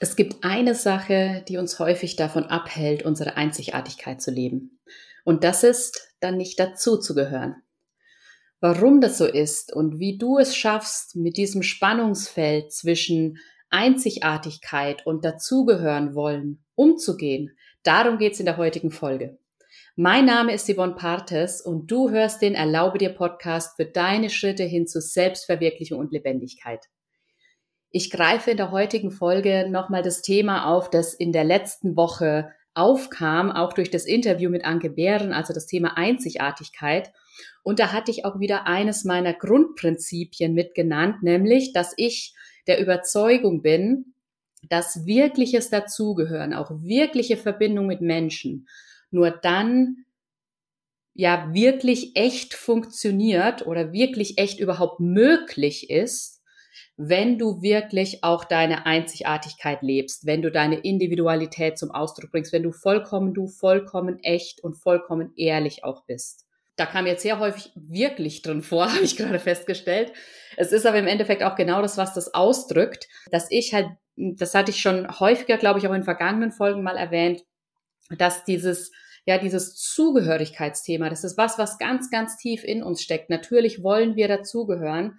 Es gibt eine Sache, die uns häufig davon abhält, unsere Einzigartigkeit zu leben. Und das ist, dann nicht dazu zu gehören. Warum das so ist und wie du es schaffst, mit diesem Spannungsfeld zwischen Einzigartigkeit und dazugehören wollen umzugehen, darum geht's in der heutigen Folge. Mein Name ist Yvonne Partes und du hörst den Erlaube dir Podcast für deine Schritte hin zu Selbstverwirklichung und Lebendigkeit. Ich greife in der heutigen Folge nochmal das Thema auf, das in der letzten Woche aufkam, auch durch das Interview mit Anke Bären, also das Thema Einzigartigkeit. Und da hatte ich auch wieder eines meiner Grundprinzipien mitgenannt, nämlich, dass ich der Überzeugung bin, dass wirkliches Dazugehören, auch wirkliche Verbindung mit Menschen, nur dann ja wirklich echt funktioniert oder wirklich echt überhaupt möglich ist, wenn du wirklich auch deine Einzigartigkeit lebst, wenn du deine Individualität zum Ausdruck bringst, wenn du vollkommen du, vollkommen echt und vollkommen ehrlich auch bist. Da kam jetzt sehr häufig wirklich drin vor, habe ich gerade festgestellt. Es ist aber im Endeffekt auch genau das, was das ausdrückt, dass ich halt, das hatte ich schon häufiger, glaube ich, auch in vergangenen Folgen mal erwähnt, dass dieses ja, dieses Zugehörigkeitsthema, das ist was, was ganz, ganz tief in uns steckt. Natürlich wollen wir dazugehören,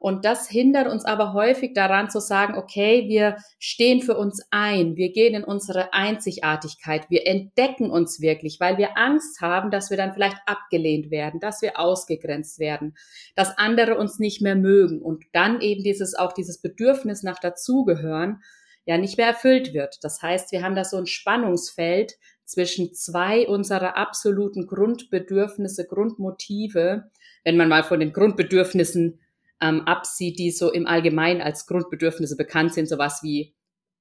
und das hindert uns aber häufig daran zu sagen, okay, wir stehen für uns ein, wir gehen in unsere Einzigartigkeit, wir entdecken uns wirklich, weil wir Angst haben, dass wir dann vielleicht abgelehnt werden, dass wir ausgegrenzt werden, dass andere uns nicht mehr mögen und dann eben dieses, auch dieses Bedürfnis nach dazugehören, ja nicht mehr erfüllt wird. Das heißt, wir haben da so ein Spannungsfeld zwischen zwei unserer absoluten Grundbedürfnisse, Grundmotive, wenn man mal von den Grundbedürfnissen ähm, absieht, die so im Allgemeinen als Grundbedürfnisse bekannt sind, sowas wie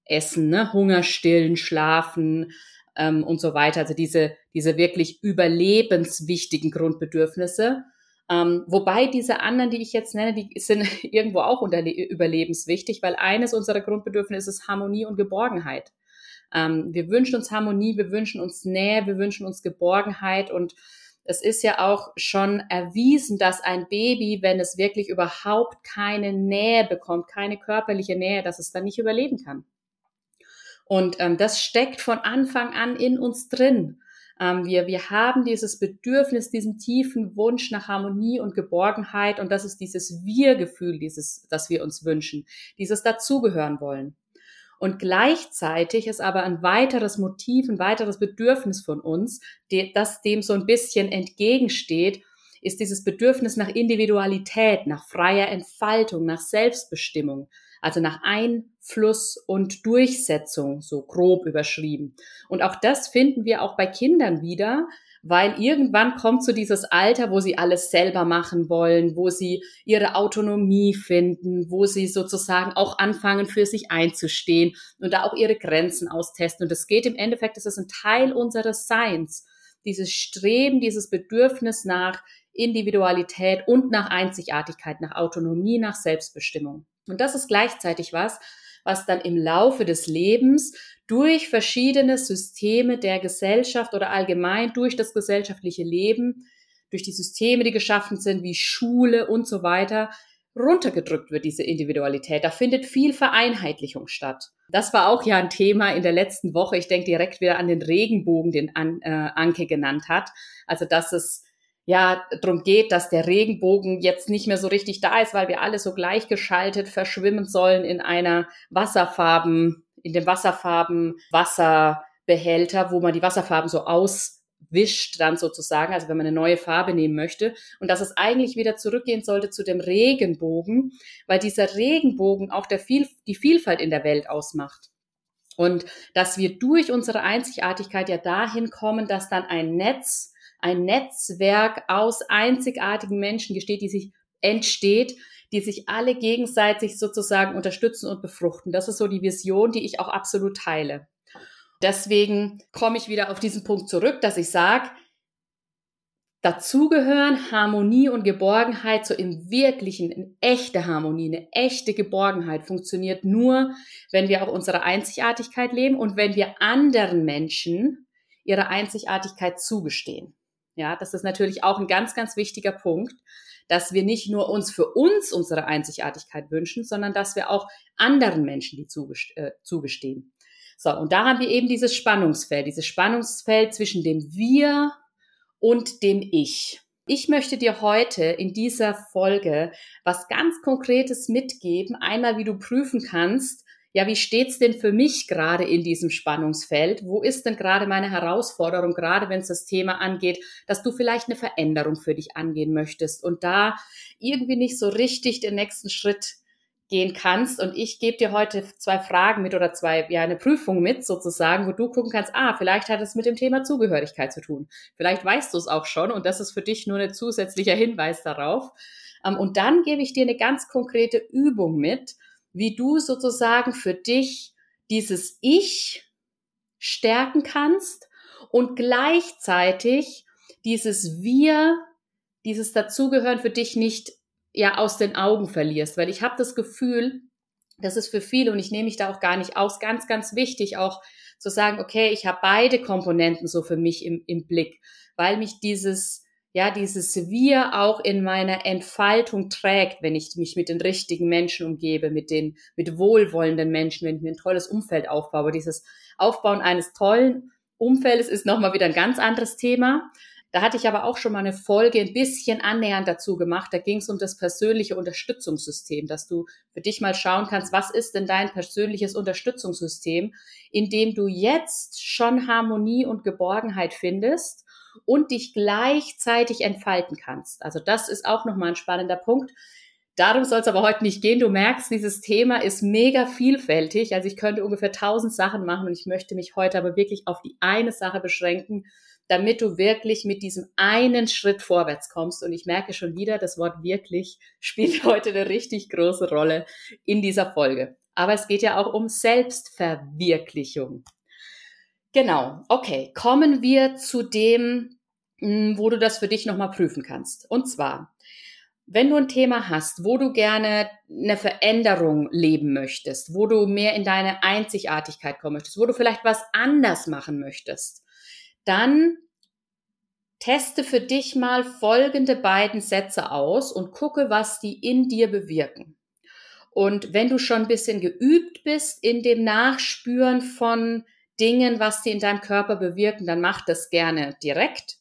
Essen, ne? Hunger stillen, Schlafen ähm, und so weiter. Also diese, diese wirklich überlebenswichtigen Grundbedürfnisse. Ähm, wobei diese anderen, die ich jetzt nenne, die sind irgendwo auch überlebenswichtig, weil eines unserer Grundbedürfnisse ist Harmonie und Geborgenheit. Ähm, wir wünschen uns Harmonie, wir wünschen uns Nähe, wir wünschen uns Geborgenheit und es ist ja auch schon erwiesen, dass ein Baby, wenn es wirklich überhaupt keine Nähe bekommt, keine körperliche Nähe, dass es dann nicht überleben kann. Und ähm, das steckt von Anfang an in uns drin. Ähm, wir, wir haben dieses Bedürfnis, diesen tiefen Wunsch nach Harmonie und Geborgenheit und das ist dieses Wir-Gefühl, dieses, das wir uns wünschen, dieses dazugehören wollen. Und gleichzeitig ist aber ein weiteres Motiv, ein weiteres Bedürfnis von uns, das dem so ein bisschen entgegensteht, ist dieses Bedürfnis nach Individualität, nach freier Entfaltung, nach Selbstbestimmung, also nach Einfluss und Durchsetzung, so grob überschrieben. Und auch das finden wir auch bei Kindern wieder, weil irgendwann kommt so dieses Alter, wo sie alles selber machen wollen, wo sie ihre Autonomie finden, wo sie sozusagen auch anfangen, für sich einzustehen und da auch ihre Grenzen austesten. Und es geht im Endeffekt, das ist ein Teil unseres Seins, dieses Streben, dieses Bedürfnis nach Individualität und nach Einzigartigkeit, nach Autonomie, nach Selbstbestimmung. Und das ist gleichzeitig was, was dann im Laufe des Lebens durch verschiedene Systeme der Gesellschaft oder allgemein durch das gesellschaftliche Leben, durch die Systeme, die geschaffen sind, wie Schule und so weiter, runtergedrückt wird, diese Individualität. Da findet viel Vereinheitlichung statt. Das war auch ja ein Thema in der letzten Woche. Ich denke direkt wieder an den Regenbogen, den An äh, Anke genannt hat. Also, dass es ja darum geht, dass der Regenbogen jetzt nicht mehr so richtig da ist, weil wir alle so gleichgeschaltet verschwimmen sollen in einer Wasserfarben, in dem Wasserfarben Wasserbehälter, wo man die Wasserfarben so auswischt dann sozusagen, also wenn man eine neue Farbe nehmen möchte und dass es eigentlich wieder zurückgehen sollte zu dem Regenbogen, weil dieser Regenbogen auch der viel, die Vielfalt in der Welt ausmacht. Und dass wir durch unsere Einzigartigkeit ja dahin kommen, dass dann ein Netz ein Netzwerk aus einzigartigen Menschen gesteht, die sich entsteht, die sich alle gegenseitig sozusagen unterstützen und befruchten. Das ist so die Vision, die ich auch absolut teile. Deswegen komme ich wieder auf diesen Punkt zurück, dass ich sage, dazugehören, Harmonie und Geborgenheit, so im wirklichen, in echte Harmonie, eine echte Geborgenheit funktioniert nur, wenn wir auch unsere Einzigartigkeit leben und wenn wir anderen Menschen ihre Einzigartigkeit zugestehen. Ja, das ist natürlich auch ein ganz, ganz wichtiger Punkt, dass wir nicht nur uns für uns unsere Einzigartigkeit wünschen, sondern dass wir auch anderen Menschen die äh, zugestehen. So, und da haben wir eben dieses Spannungsfeld, dieses Spannungsfeld zwischen dem Wir und dem Ich. Ich möchte dir heute in dieser Folge was ganz Konkretes mitgeben. Einmal, wie du prüfen kannst, ja, wie steht's denn für mich gerade in diesem Spannungsfeld? Wo ist denn gerade meine Herausforderung, gerade wenn es das Thema angeht, dass du vielleicht eine Veränderung für dich angehen möchtest und da irgendwie nicht so richtig den nächsten Schritt gehen kannst. Und ich gebe dir heute zwei Fragen mit oder zwei, ja, eine Prüfung mit sozusagen, wo du gucken kannst, ah, vielleicht hat es mit dem Thema Zugehörigkeit zu tun. Vielleicht weißt du es auch schon und das ist für dich nur ein zusätzlicher Hinweis darauf. Ähm, und dann gebe ich dir eine ganz konkrete Übung mit, wie du sozusagen für dich dieses Ich stärken kannst und gleichzeitig dieses Wir, dieses Dazugehören für dich nicht ja aus den Augen verlierst, weil ich habe das Gefühl, das ist für viele und ich nehme mich da auch gar nicht aus, ganz, ganz wichtig auch zu sagen, okay, ich habe beide Komponenten so für mich im, im Blick, weil mich dieses, ja, dieses Wir auch in meiner Entfaltung trägt, wenn ich mich mit den richtigen Menschen umgebe, mit den, mit wohlwollenden Menschen, wenn ich mir ein tolles Umfeld aufbaue. Dieses Aufbauen eines tollen Umfeldes ist nochmal wieder ein ganz anderes Thema. Da hatte ich aber auch schon mal eine Folge ein bisschen annähernd dazu gemacht. Da ging es um das persönliche Unterstützungssystem, dass du für dich mal schauen kannst, was ist denn dein persönliches Unterstützungssystem, in dem du jetzt schon Harmonie und Geborgenheit findest und dich gleichzeitig entfalten kannst. Also das ist auch nochmal ein spannender Punkt. Darum soll es aber heute nicht gehen. Du merkst, dieses Thema ist mega vielfältig. Also ich könnte ungefähr tausend Sachen machen und ich möchte mich heute aber wirklich auf die eine Sache beschränken, damit du wirklich mit diesem einen Schritt vorwärts kommst. Und ich merke schon wieder, das Wort wirklich spielt heute eine richtig große Rolle in dieser Folge. Aber es geht ja auch um Selbstverwirklichung. Genau, okay, kommen wir zu dem, hm, wo du das für dich nochmal prüfen kannst. Und zwar, wenn du ein Thema hast, wo du gerne eine Veränderung leben möchtest, wo du mehr in deine Einzigartigkeit kommen möchtest, wo du vielleicht was anders machen möchtest, dann teste für dich mal folgende beiden Sätze aus und gucke, was die in dir bewirken. Und wenn du schon ein bisschen geübt bist in dem Nachspüren von Dingen, was die in deinem Körper bewirken, dann mach das gerne direkt.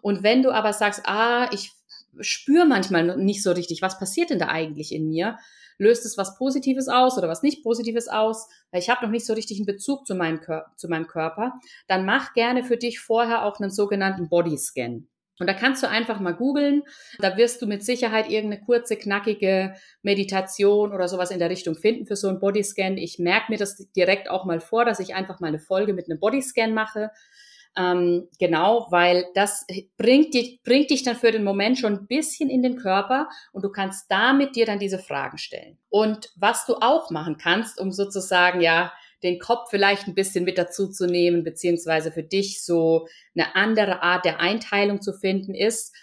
Und wenn du aber sagst, ah, ich spüre manchmal nicht so richtig, was passiert denn da eigentlich in mir, löst es was Positives aus oder was nicht Positives aus, weil ich habe noch nicht so richtig einen Bezug zu meinem, zu meinem Körper, dann mach gerne für dich vorher auch einen sogenannten Bodyscan. Und da kannst du einfach mal googeln. Da wirst du mit Sicherheit irgendeine kurze, knackige Meditation oder sowas in der Richtung finden für so einen Bodyscan. Ich merke mir das direkt auch mal vor, dass ich einfach mal eine Folge mit einem Bodyscan mache. Ähm, genau, weil das bringt dich, bringt dich dann für den Moment schon ein bisschen in den Körper und du kannst damit dir dann diese Fragen stellen. Und was du auch machen kannst, um sozusagen ja den Kopf vielleicht ein bisschen mit dazu zu nehmen, beziehungsweise für dich so eine andere Art der Einteilung zu finden, ist,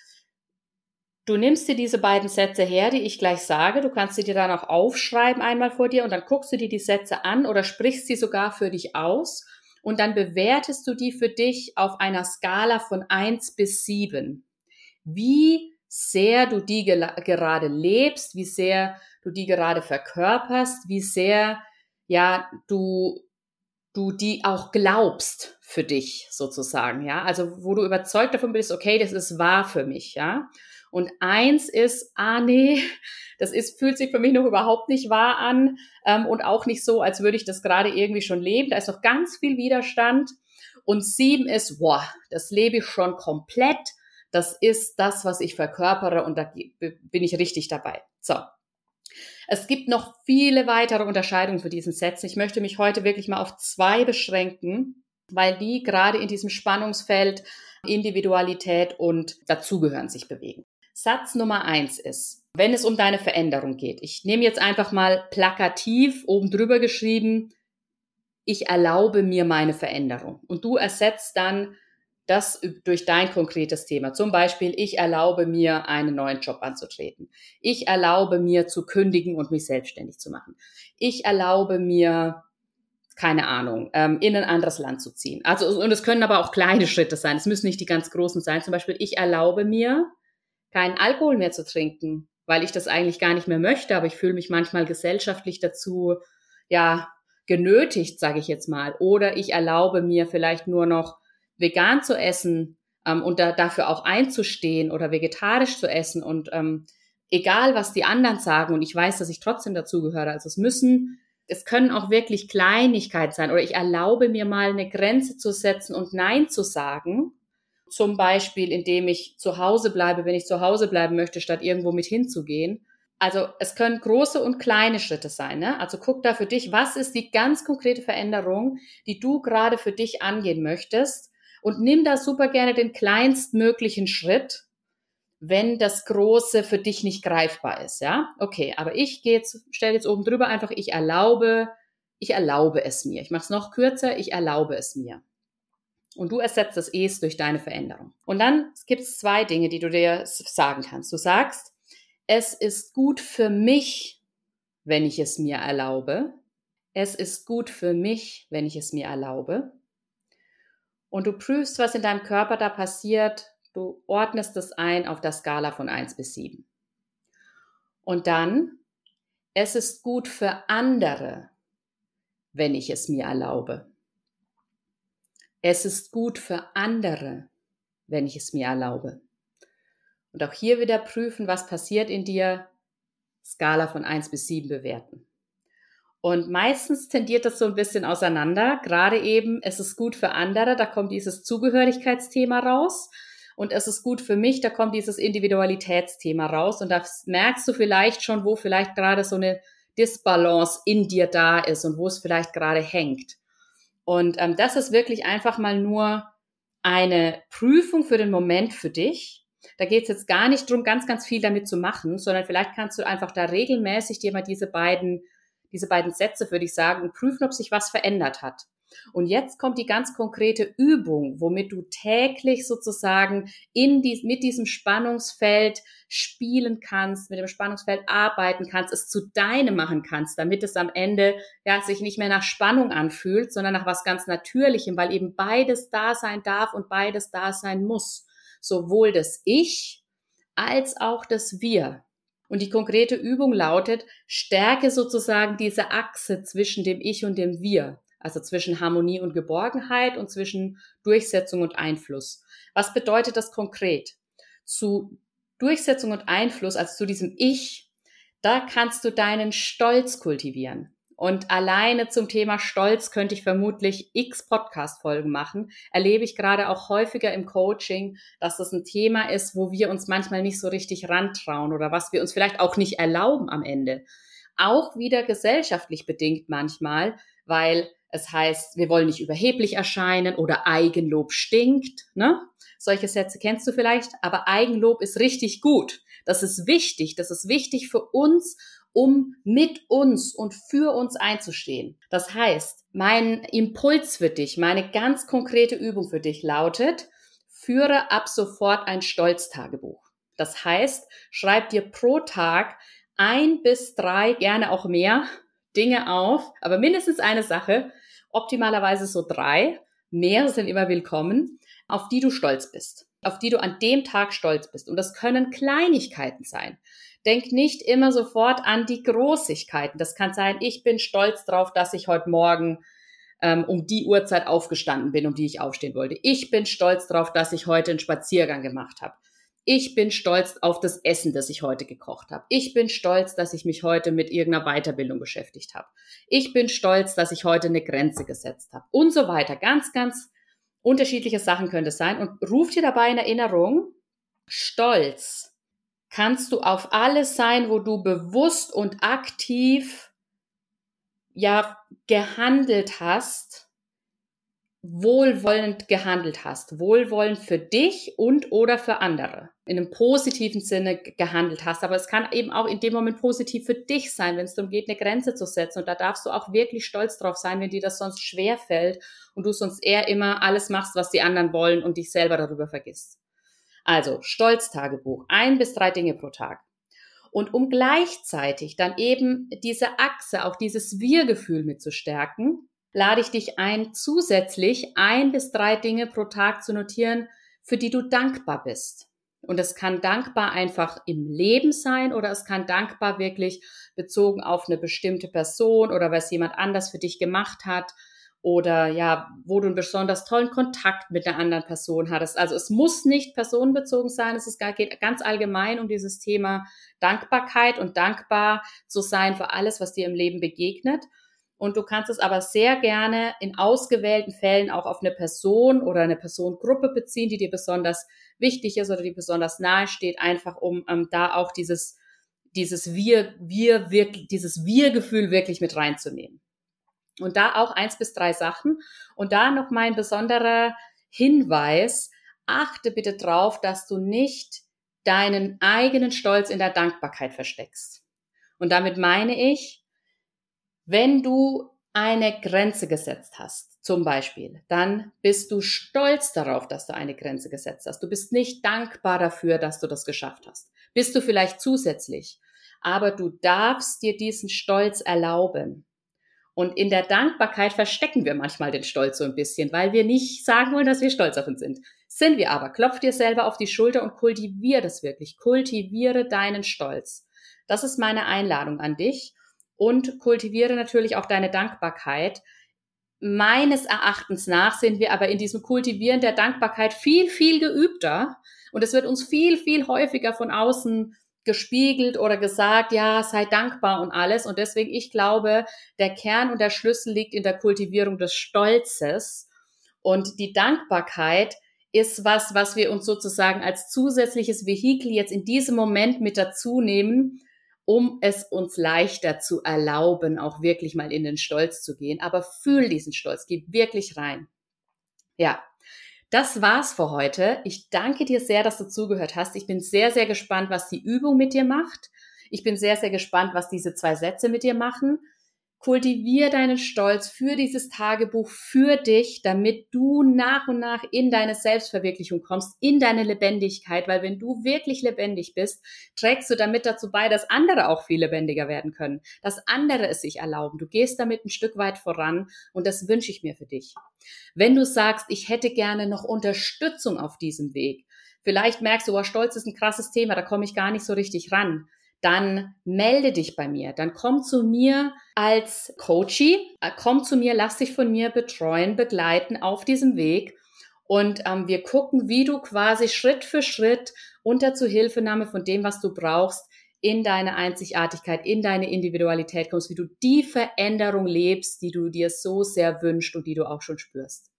Du nimmst dir diese beiden Sätze her, die ich gleich sage. Du kannst sie dir dann auch aufschreiben einmal vor dir und dann guckst du dir die Sätze an oder sprichst sie sogar für dich aus und dann bewertest du die für dich auf einer Skala von eins bis sieben. Wie sehr du die gerade lebst, wie sehr du die gerade verkörperst, wie sehr ja du du die auch glaubst für dich sozusagen, ja? Also, wo du überzeugt davon bist, okay, das ist wahr für mich, ja? Und eins ist, ah nee, das ist, fühlt sich für mich noch überhaupt nicht wahr an ähm, und auch nicht so, als würde ich das gerade irgendwie schon leben. Da ist noch ganz viel Widerstand. Und sieben ist, boah, das lebe ich schon komplett. Das ist das, was ich verkörpere und da bin ich richtig dabei. So. Es gibt noch viele weitere Unterscheidungen für diesen Sätzen. Ich möchte mich heute wirklich mal auf zwei beschränken, weil die gerade in diesem Spannungsfeld Individualität und Dazugehören sich bewegen. Satz Nummer eins ist, wenn es um deine Veränderung geht. Ich nehme jetzt einfach mal plakativ oben drüber geschrieben, ich erlaube mir meine Veränderung. Und du ersetzt dann das durch dein konkretes Thema. Zum Beispiel, ich erlaube mir, einen neuen Job anzutreten. Ich erlaube mir zu kündigen und mich selbstständig zu machen. Ich erlaube mir, keine Ahnung, ähm, in ein anderes Land zu ziehen. Also, und es können aber auch kleine Schritte sein. Es müssen nicht die ganz großen sein. Zum Beispiel, ich erlaube mir, keinen Alkohol mehr zu trinken, weil ich das eigentlich gar nicht mehr möchte, aber ich fühle mich manchmal gesellschaftlich dazu, ja, genötigt, sage ich jetzt mal. Oder ich erlaube mir vielleicht nur noch vegan zu essen ähm, und da, dafür auch einzustehen oder vegetarisch zu essen und ähm, egal, was die anderen sagen und ich weiß, dass ich trotzdem dazugehöre. Also es müssen es können auch wirklich Kleinigkeiten sein oder ich erlaube mir mal eine Grenze zu setzen und Nein zu sagen. Zum Beispiel, indem ich zu Hause bleibe, wenn ich zu Hause bleiben möchte, statt irgendwo mit hinzugehen. Also es können große und kleine Schritte sein. Ne? Also guck da für dich, was ist die ganz konkrete Veränderung, die du gerade für dich angehen möchtest und nimm da super gerne den kleinstmöglichen Schritt wenn das Große für dich nicht greifbar ist, ja? Okay, aber ich gehe jetzt, stelle jetzt oben drüber einfach, ich erlaube, ich erlaube es mir. Ich mache es noch kürzer, ich erlaube es mir. Und du ersetzt das Es durch deine Veränderung. Und dann gibt es zwei Dinge, die du dir sagen kannst. Du sagst, es ist gut für mich, wenn ich es mir erlaube. Es ist gut für mich, wenn ich es mir erlaube. Und du prüfst, was in deinem Körper da passiert, Du ordnest es ein auf der Skala von 1 bis 7. Und dann, es ist gut für andere, wenn ich es mir erlaube. Es ist gut für andere, wenn ich es mir erlaube. Und auch hier wieder prüfen, was passiert in dir. Skala von 1 bis 7 bewerten. Und meistens tendiert das so ein bisschen auseinander. Gerade eben, es ist gut für andere, da kommt dieses Zugehörigkeitsthema raus und es ist gut für mich, da kommt dieses Individualitätsthema raus und da merkst du vielleicht schon, wo vielleicht gerade so eine Disbalance in dir da ist und wo es vielleicht gerade hängt. Und ähm, das ist wirklich einfach mal nur eine Prüfung für den Moment für dich. Da geht es jetzt gar nicht drum, ganz, ganz viel damit zu machen, sondern vielleicht kannst du einfach da regelmäßig dir mal diese beiden, diese beiden Sätze für dich sagen und prüfen, ob sich was verändert hat. Und jetzt kommt die ganz konkrete Übung, womit du täglich sozusagen in dies, mit diesem Spannungsfeld spielen kannst, mit dem Spannungsfeld arbeiten kannst, es zu deinem machen kannst, damit es am Ende ja sich nicht mehr nach Spannung anfühlt, sondern nach was ganz Natürlichem, weil eben beides da sein darf und beides da sein muss. Sowohl das Ich als auch das Wir. Und die konkrete Übung lautet, stärke sozusagen diese Achse zwischen dem Ich und dem Wir also zwischen Harmonie und Geborgenheit und zwischen Durchsetzung und Einfluss. Was bedeutet das konkret? Zu Durchsetzung und Einfluss, also zu diesem Ich, da kannst du deinen Stolz kultivieren. Und alleine zum Thema Stolz könnte ich vermutlich x Podcast-Folgen machen. Erlebe ich gerade auch häufiger im Coaching, dass das ein Thema ist, wo wir uns manchmal nicht so richtig rantrauen oder was wir uns vielleicht auch nicht erlauben am Ende. Auch wieder gesellschaftlich bedingt manchmal, weil es heißt, wir wollen nicht überheblich erscheinen oder Eigenlob stinkt. Ne? Solche Sätze kennst du vielleicht, aber Eigenlob ist richtig gut. Das ist wichtig. Das ist wichtig für uns, um mit uns und für uns einzustehen. Das heißt, mein Impuls für dich, meine ganz konkrete Übung für dich lautet, führe ab sofort ein Stolztagebuch. Das heißt, schreib dir pro Tag ein bis drei, gerne auch mehr Dinge auf, aber mindestens eine Sache, optimalerweise so drei, mehr sind immer willkommen, auf die du stolz bist, auf die du an dem Tag stolz bist. Und das können Kleinigkeiten sein. Denk nicht immer sofort an die Großigkeiten. Das kann sein, ich bin stolz drauf, dass ich heute Morgen ähm, um die Uhrzeit aufgestanden bin, um die ich aufstehen wollte. Ich bin stolz drauf, dass ich heute einen Spaziergang gemacht habe. Ich bin stolz auf das Essen, das ich heute gekocht habe. Ich bin stolz, dass ich mich heute mit irgendeiner Weiterbildung beschäftigt habe. Ich bin stolz, dass ich heute eine Grenze gesetzt habe. Und so weiter. Ganz, ganz unterschiedliche Sachen könnte es sein. Und ruf dir dabei in Erinnerung, stolz kannst du auf alles sein, wo du bewusst und aktiv ja gehandelt hast wohlwollend gehandelt hast. Wohlwollend für dich und oder für andere. In einem positiven Sinne gehandelt hast. Aber es kann eben auch in dem Moment positiv für dich sein, wenn es darum geht, eine Grenze zu setzen. Und da darfst du auch wirklich stolz drauf sein, wenn dir das sonst schwer fällt und du sonst eher immer alles machst, was die anderen wollen und dich selber darüber vergisst. Also, Stolztagebuch. Ein bis drei Dinge pro Tag. Und um gleichzeitig dann eben diese Achse, auch dieses Wir-Gefühl mit zu stärken, lade ich dich ein, zusätzlich ein bis drei Dinge pro Tag zu notieren, für die du dankbar bist. Und es kann dankbar einfach im Leben sein oder es kann dankbar wirklich bezogen auf eine bestimmte Person oder was jemand anders für dich gemacht hat oder ja, wo du einen besonders tollen Kontakt mit einer anderen Person hattest. Also es muss nicht personenbezogen sein, es geht ganz allgemein um dieses Thema Dankbarkeit und dankbar zu sein für alles, was dir im Leben begegnet. Und du kannst es aber sehr gerne in ausgewählten Fällen auch auf eine Person oder eine Personengruppe beziehen, die dir besonders wichtig ist oder die besonders nahe steht, einfach um ähm, da auch dieses, dieses Wir, Wir, wirklich, dieses Wir-Gefühl wirklich mit reinzunehmen. Und da auch eins bis drei Sachen. Und da noch mein besonderer Hinweis. Achte bitte drauf, dass du nicht deinen eigenen Stolz in der Dankbarkeit versteckst. Und damit meine ich, wenn du eine Grenze gesetzt hast, zum Beispiel, dann bist du stolz darauf, dass du eine Grenze gesetzt hast. Du bist nicht dankbar dafür, dass du das geschafft hast. Bist du vielleicht zusätzlich, aber du darfst dir diesen Stolz erlauben. Und in der Dankbarkeit verstecken wir manchmal den Stolz so ein bisschen, weil wir nicht sagen wollen, dass wir stolz auf uns sind. Sind wir aber. Klopf dir selber auf die Schulter und kultiviere das wirklich. Kultiviere deinen Stolz. Das ist meine Einladung an dich und kultiviere natürlich auch deine Dankbarkeit. Meines Erachtens nach sind wir aber in diesem Kultivieren der Dankbarkeit viel, viel geübter und es wird uns viel, viel häufiger von außen gespiegelt oder gesagt, ja, sei dankbar und alles. Und deswegen, ich glaube, der Kern und der Schlüssel liegt in der Kultivierung des Stolzes. Und die Dankbarkeit ist was, was wir uns sozusagen als zusätzliches Vehikel jetzt in diesem Moment mit dazu nehmen, um es uns leichter zu erlauben, auch wirklich mal in den Stolz zu gehen. Aber fühl diesen Stolz, geh wirklich rein. Ja, das war's für heute. Ich danke dir sehr, dass du zugehört hast. Ich bin sehr, sehr gespannt, was die Übung mit dir macht. Ich bin sehr, sehr gespannt, was diese zwei Sätze mit dir machen. Kultivier deinen Stolz für dieses Tagebuch, für dich, damit du nach und nach in deine Selbstverwirklichung kommst, in deine Lebendigkeit, weil wenn du wirklich lebendig bist, trägst du damit dazu bei, dass andere auch viel lebendiger werden können, dass andere es sich erlauben. Du gehst damit ein Stück weit voran und das wünsche ich mir für dich. Wenn du sagst, ich hätte gerne noch Unterstützung auf diesem Weg, vielleicht merkst du, oh, Stolz ist ein krasses Thema, da komme ich gar nicht so richtig ran dann melde dich bei mir. Dann komm zu mir als Coachie, äh, komm zu mir, lass dich von mir betreuen, begleiten auf diesem Weg. Und ähm, wir gucken, wie du quasi Schritt für Schritt unter Zuhilfenahme von dem, was du brauchst, in deine Einzigartigkeit, in deine Individualität kommst, wie du die Veränderung lebst, die du dir so sehr wünschst und die du auch schon spürst.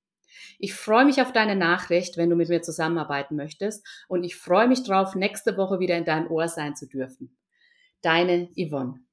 Ich freue mich auf deine Nachricht, wenn du mit mir zusammenarbeiten möchtest und ich freue mich drauf, nächste Woche wieder in dein Ohr sein zu dürfen. Deine Yvonne.